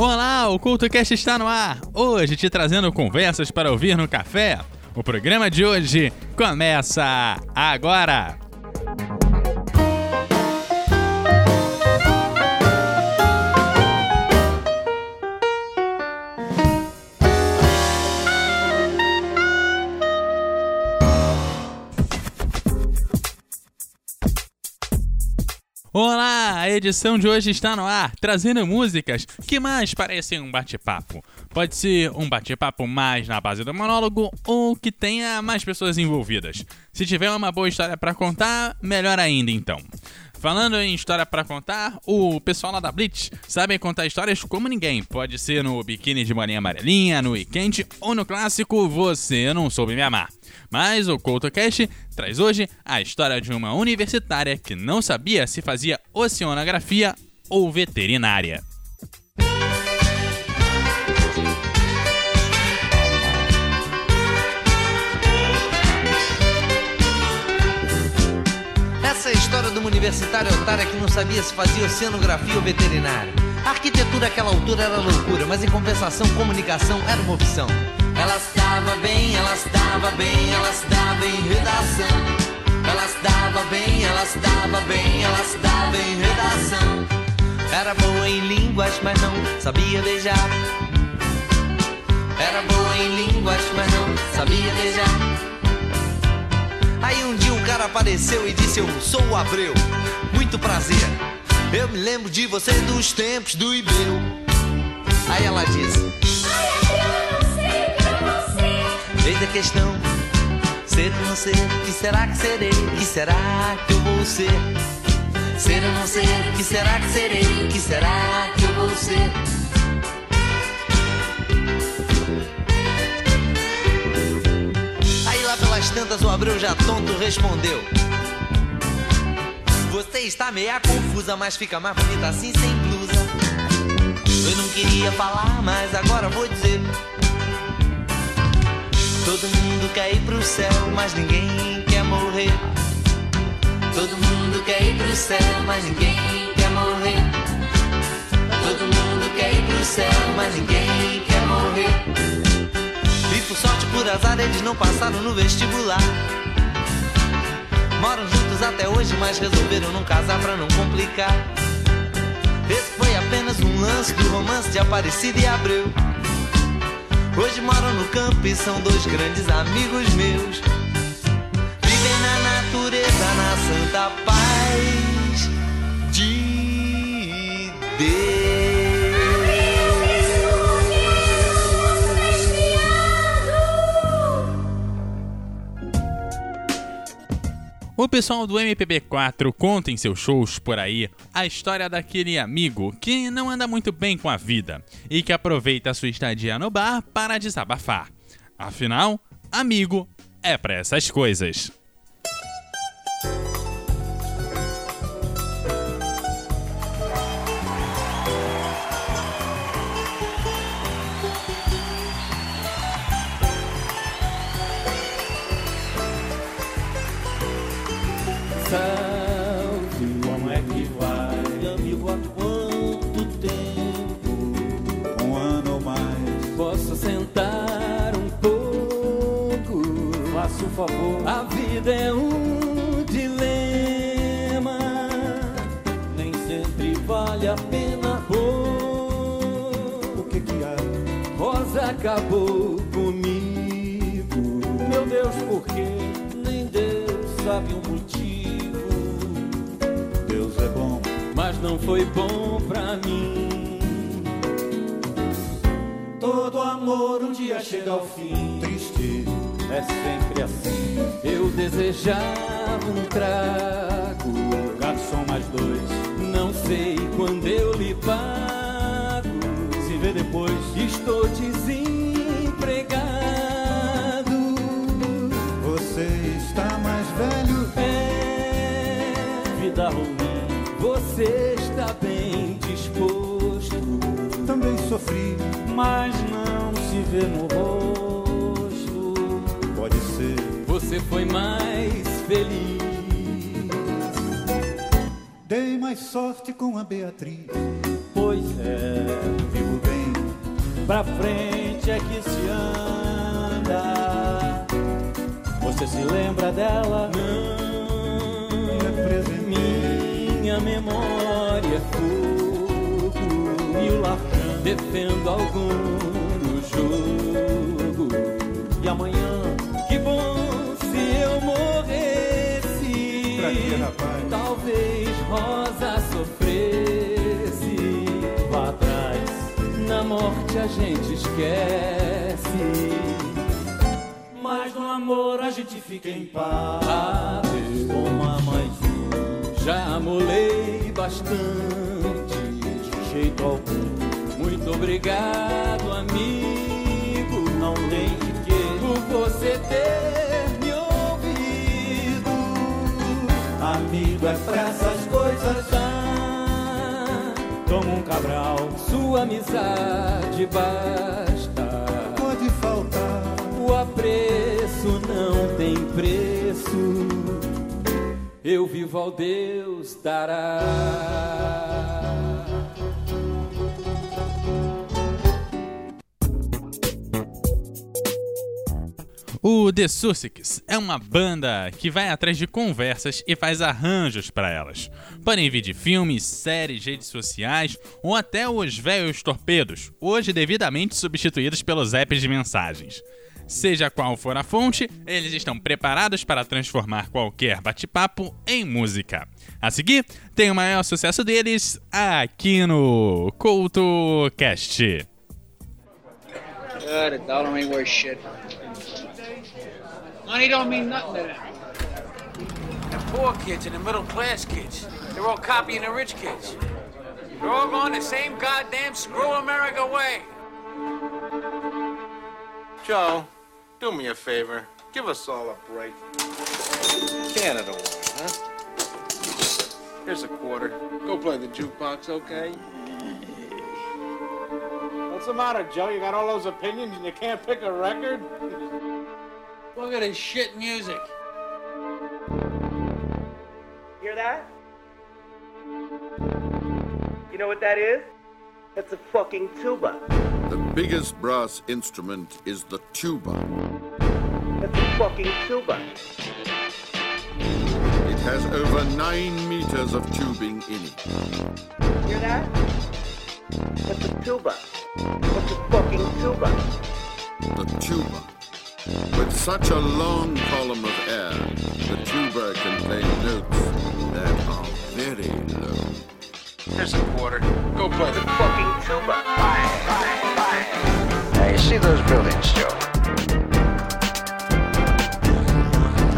Olá, o CultoCast está no ar. Hoje te trazendo conversas para ouvir no café. O programa de hoje começa agora. Olá, a edição de hoje está no ar, trazendo músicas que mais parecem um bate-papo. Pode ser um bate-papo mais na base do monólogo ou que tenha mais pessoas envolvidas. Se tiver uma boa história para contar, melhor ainda então. Falando em história para contar, o pessoal lá da Blitz sabe contar histórias como ninguém. Pode ser no biquíni de bolinha amarelinha, no weekend ou no clássico Você Não Soube Me Amar. Mas o CoutoCast traz hoje a história de uma universitária que não sabia se fazia oceanografia ou veterinária. De uma universitária otária que não sabia se fazia oceanografia ou veterinária. A arquitetura àquela altura era loucura, mas em compensação, comunicação era uma opção. Ela estava bem, ela estava bem, ela estava em redação. Ela estava bem, ela estava bem, ela estava em redação. Era boa em línguas, mas não sabia beijar. Era boa em línguas, mas não sabia beijar. Aí um dia um cara apareceu e disse: Eu sou o Abreu, muito prazer. Eu me lembro de você dos tempos do Ibeu. Aí ela disse: Ai, eu não sei o que eu vou ser. Eis a questão: ser ou não ser? Que será que serei? Que será que eu vou ser? Ser ou não ser? Que será que serei? Que será que eu vou ser? Pelas tantas o Abreu já tonto respondeu. Você está meia confusa, mas fica mais bonita assim sem blusa. Eu não queria falar, mas agora vou dizer. Todo mundo quer ir pro céu, mas ninguém quer morrer. Todo mundo quer ir pro céu, mas ninguém quer morrer. Todo mundo quer ir pro céu, mas ninguém quer morrer por sorte, por azar, eles não passaram no vestibular. Moram juntos até hoje, mas resolveram não casar pra não complicar. Esse foi apenas um lance do romance de Aparecida e Abreu. Hoje moram no campo e são dois grandes amigos meus. Vivem na natureza, na santa paz de Deus. O pessoal do MPB4 conta em seus shows por aí a história daquele amigo que não anda muito bem com a vida e que aproveita sua estadia no bar para desabafar. Afinal, amigo é para essas coisas. Posso sentar um pouco? Faça o favor, A vida é um dilema. Nem sempre vale a pena pôr. o que que há? Rosa acabou comigo. Meu Deus, por quê? Nem Deus sabe o motivo. Deus é bom, Mas não foi bom pra mim. Todo amor um dia chega ao fim. Triste, é sempre assim. Eu desejava um trago. Garçom mais dois, Não sei quando eu lhe pago. se vê depois. Estou desempregado. Você está mais velho, É vida ruim. Você está bem disposto, também sofri. Mas não se vê no rosto. Pode ser, Você foi mais feliz. dei mais sorte com a Beatriz. Pois é, Vivo bem, pra frente é que se anda. Você se lembra dela? Não, é minha memória defendo algum no jogo. E amanhã, que bom se eu morresse. Pra quê, rapaz? Talvez Rosa sofresse. Vá atrás, na morte a gente esquece. Mas no amor a gente fica em paz. Adeus, toma mais um. Já amolei bastante, de jeito algum. Muito obrigado, amigo. Não tem quê por você ter me ouvido. Amigo é pra essas coisas. Ah, toma um cabral, sua amizade basta. Pode faltar, O apreço não tem preço. Eu vivo ao Deus dará. O The Sussex é uma banda que vai atrás de conversas e faz arranjos para elas. Podem vir de filmes, séries, redes sociais ou até os velhos torpedos, hoje devidamente substituídos pelos apps de mensagens. Seja qual for a fonte, eles estão preparados para transformar qualquer bate-papo em música. A seguir, tem o maior sucesso deles aqui no CoutoCast. God, a dollar ain't worth shit. Money don't mean nothing to them. The poor kids and the middle class kids, they're all copying the rich kids. They're all going the same goddamn screw America way. Joe, do me a favor. Give us all a break. Canada wine, huh? Here's a quarter. Go play the jukebox, okay? What's the matter, Joe? You got all those opinions and you can't pick a record? Look at this shit music. Hear that? You know what that is? That's a fucking tuba. The biggest brass instrument is the tuba. That's a fucking tuba. It has over nine meters of tubing in it. Hear that? That's a tuba. That's a fucking tuba. The tuba. With such a long column of air, the tuba can play notes that are very low. Here's a quarter. Go play the Fucking tuba. Now, you see those buildings, Joe?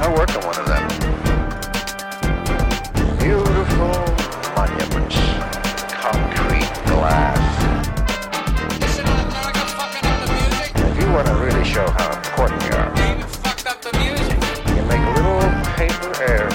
I work paper air.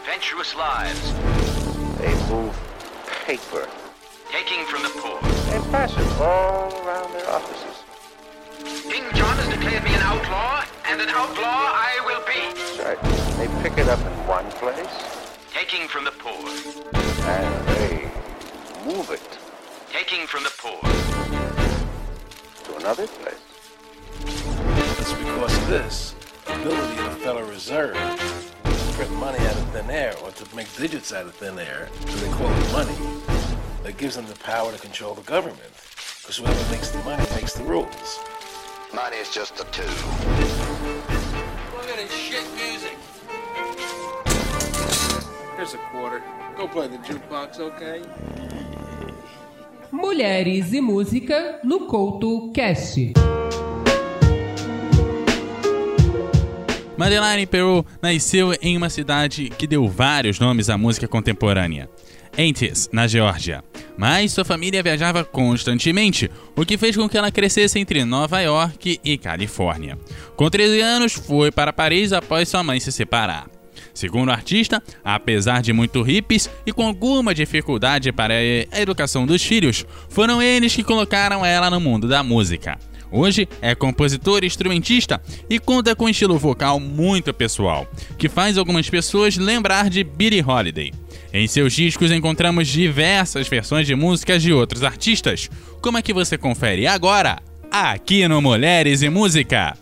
Adventurous lives. They move paper taking from the poor. And pass it all around their offices. King John has declared me an outlaw, and an outlaw I will be. That's right. They pick it up in one place, Taking from the poor. and they move it Taking from the poor. to another place. It's because of this ability of the Federal Reserve to print money out of thin air or to make digits out of thin air, so they call it money, that gives them the power to control the government. Because whoever makes the money makes the rules. Money is just a tool. Look at this shit music. Here's a quarter. Go play the jukebox, okay? Mulheres e Música no Couto Cast. Madeleine Peru nasceu em uma cidade que deu vários nomes à música contemporânea, Antis, na Geórgia. Mas sua família viajava constantemente, o que fez com que ela crescesse entre Nova York e Califórnia. Com 13 anos, foi para Paris após sua mãe se separar. Segundo o artista, apesar de muito hippies e com alguma dificuldade para a educação dos filhos, foram eles que colocaram ela no mundo da música. Hoje é compositor e instrumentista e conta com um estilo vocal muito pessoal, que faz algumas pessoas lembrar de Billie Holiday. Em seus discos encontramos diversas versões de músicas de outros artistas. Como é que você confere agora? Aqui no Mulheres e Música.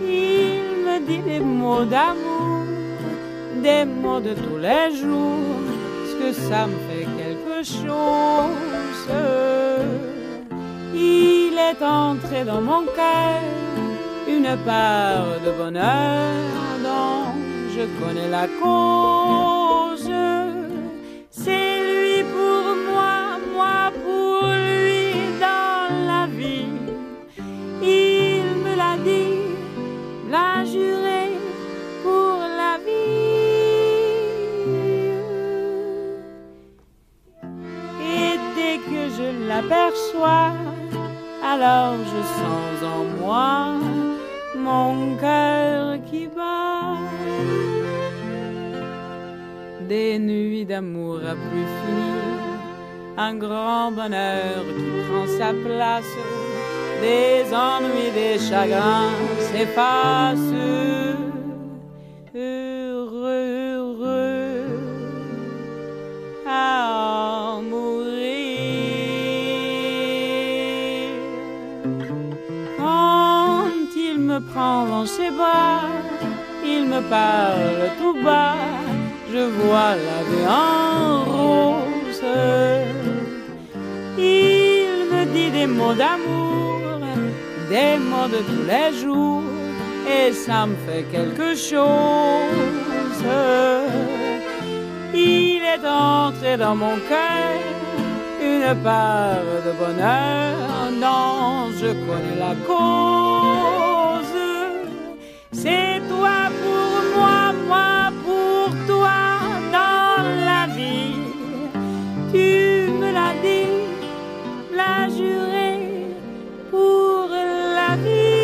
Il me dit des mots d'amour, des mots de tous les jours, ce que ça me fait quelque chose? Il est entré dans mon cœur une part de bonheur dont je connais la cause. Alors je sens en moi mon cœur qui bat. Des nuits d'amour à plus finir, un grand bonheur qui prend sa place, des ennuis, des chagrins s'effacent. Ses il me parle tout bas, je vois la vie en rose. Il me dit des mots d'amour, des mots de tous les jours, et ça me fait quelque chose. Il est entré dans mon cœur une part de bonheur dont je connais la cause. C'est toi pour moi, moi pour toi dans la vie. Tu me l'as dit, l'as juré pour la vie.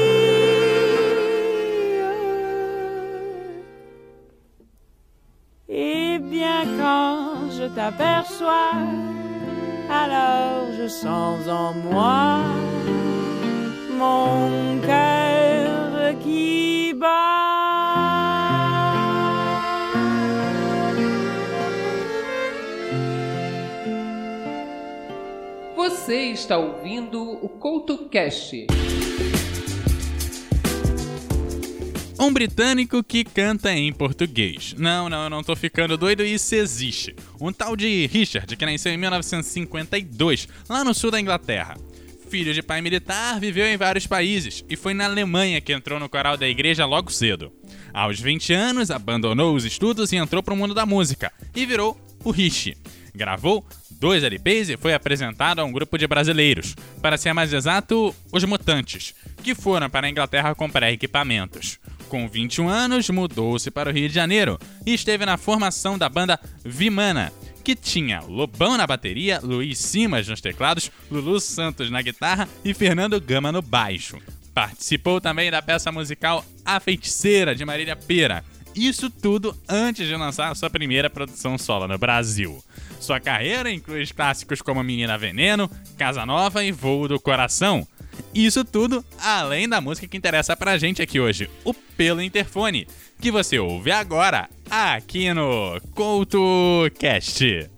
Et bien quand je t'aperçois, alors je sens en moi mon cœur. Você está ouvindo o Couto Cast. Um britânico que canta em português. Não, não, eu não tô ficando doido, isso existe. Um tal de Richard, que nasceu em 1952, lá no sul da Inglaterra. Filho de pai militar, viveu em vários países e foi na Alemanha que entrou no coral da igreja logo cedo. Aos 20 anos, abandonou os estudos e entrou para o mundo da música e virou o Rich. Gravou dois LPs e foi apresentado a um grupo de brasileiros, para ser mais exato, os Mutantes, que foram para a Inglaterra comprar equipamentos. Com 21 anos, mudou-se para o Rio de Janeiro e esteve na formação da banda Vimana, que tinha Lobão na bateria, Luiz Simas nos teclados, Lulu Santos na guitarra e Fernando Gama no baixo. Participou também da peça musical A Feiticeira, de Marília Pera. Isso tudo antes de lançar sua primeira produção solo no Brasil. Sua carreira inclui clássicos como Menina Veneno, Casa Nova e Voo do Coração. Isso tudo além da música que interessa pra gente aqui hoje, o Pelo Interfone, que você ouve agora aqui no CoutoCast.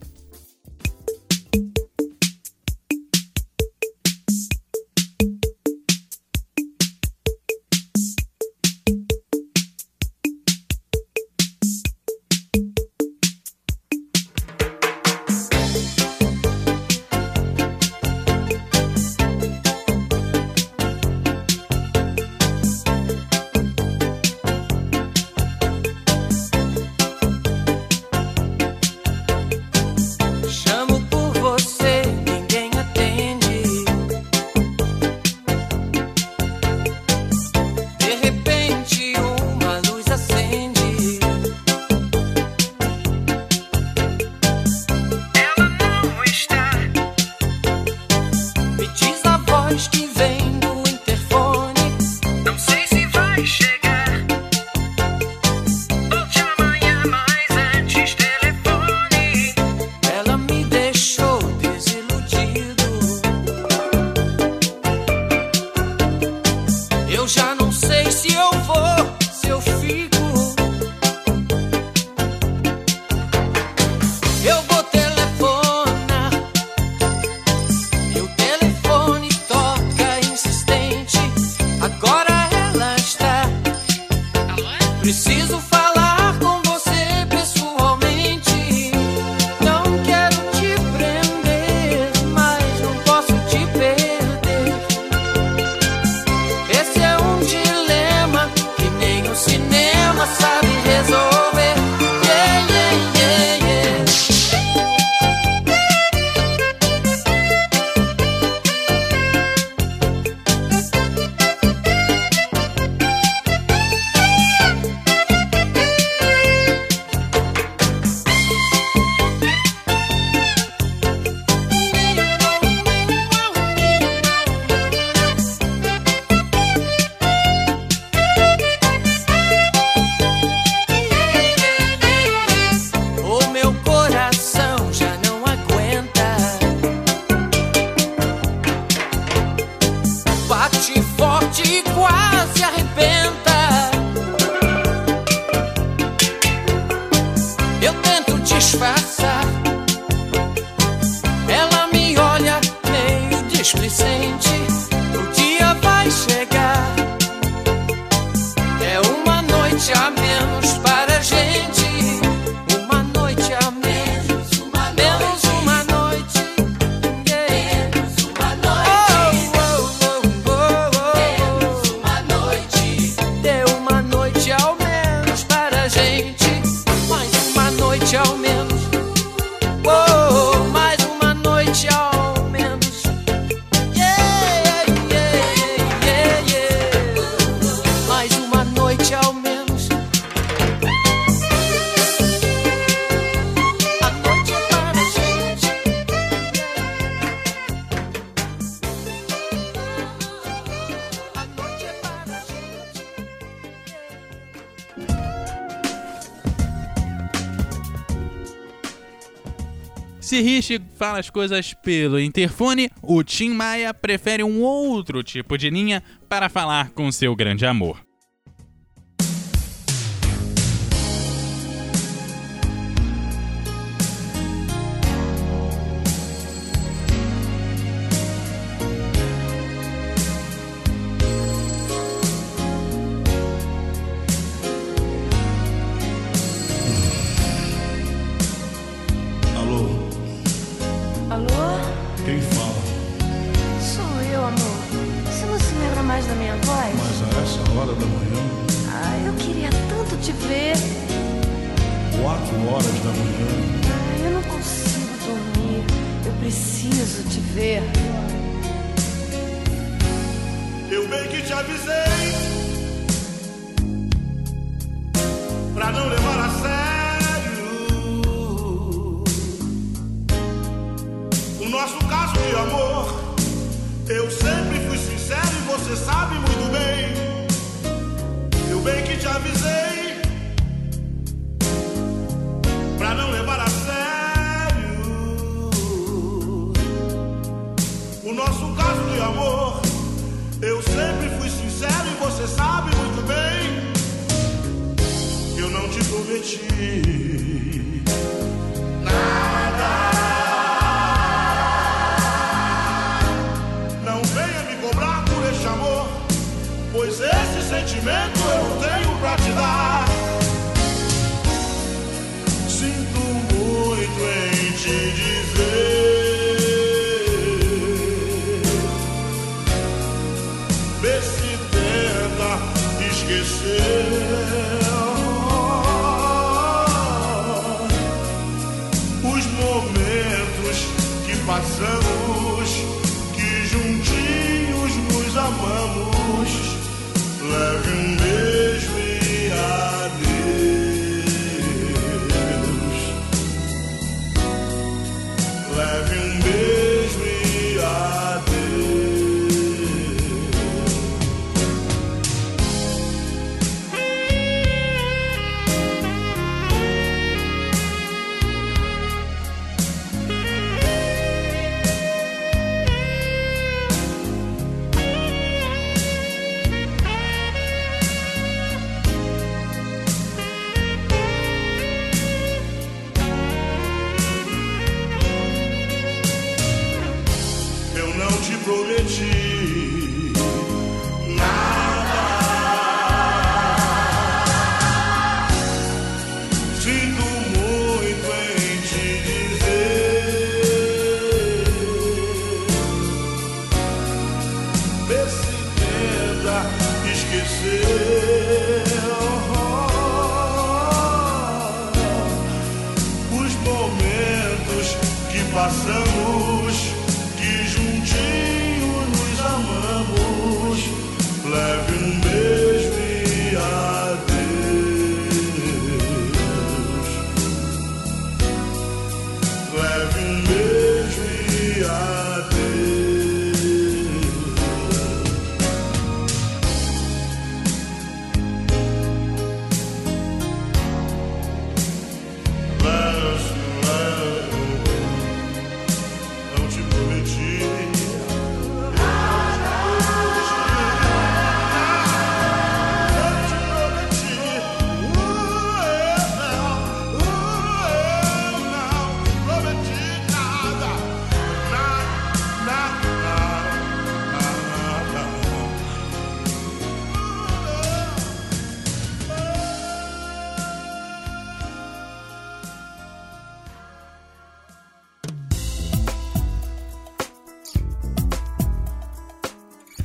Rich fala as coisas pelo interfone, o Tim Maia prefere um outro tipo de linha para falar com seu grande amor. De amor. Eu sempre fui sincero e você sabe muito bem. Eu bem que te avisei pra não levar a sério o nosso caso de amor. Eu sempre fui sincero e você sabe muito bem. Eu não te prometi sentimento eu tenho pra te dar.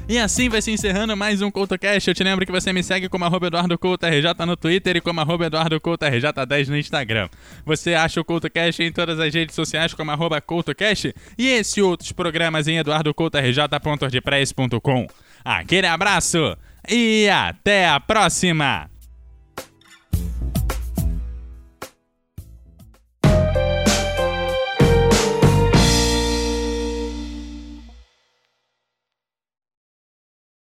E assim vai se encerrando mais um CoutoCast. Eu te lembro que você me segue como arroba Eduardo Couto RJ no Twitter e como arroba Eduardo Couto RJ10 no Instagram. Você acha o CoutoCast em todas as redes sociais como arroba CoutoCast e esse outros programas em eduardocoutorj.ordpress.com. Aquele abraço e até a próxima!